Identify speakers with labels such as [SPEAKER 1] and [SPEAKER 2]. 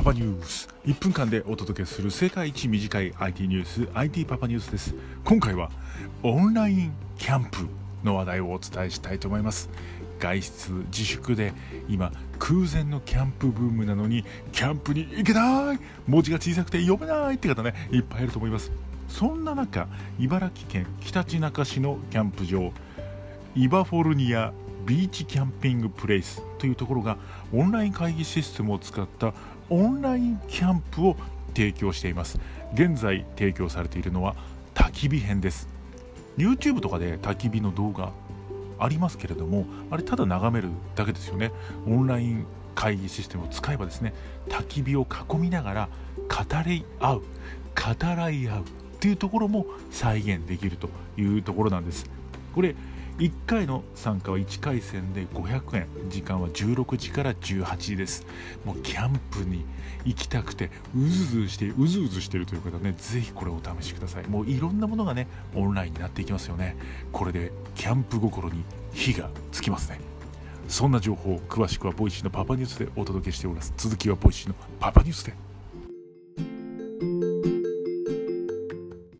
[SPEAKER 1] パパニュース1分間でお届けする世界一短い IT ニュース IT パパニュースです。今回はオンラインキャンプの話題をお伝えしたいと思います。外出自粛で今空前のキャンプブームなのにキャンプに行けない！文字が小さくて読めないって方ねいっぱいいると思います。そんな中茨城県ひたちなか市のキャンプ場イバフォルニアビーチキャンピングプレイスというところがオンライン会議システムを使ったオンラインキャンプを提供しています。現在提供されているのは焚き火編です。YouTube とかで焚き火の動画ありますけれどもあれただ眺めるだけですよね。オンライン会議システムを使えばですね焚き火を囲みながら語り合う語らい合うというところも再現できるというところなんです。これ1回の参加は1回戦で500円。時間は16時から18時です。もうキャンプに行きたくてうずうずしてうずうずしてるという方ねぜひこれお試しください。もういろんなものがねオンラインになっていきますよね。これでキャンプ心に火がつきますね。そんな情報詳しくはボイシーのパパニュースでお届けしております。続きはボイシーのパパニュースで。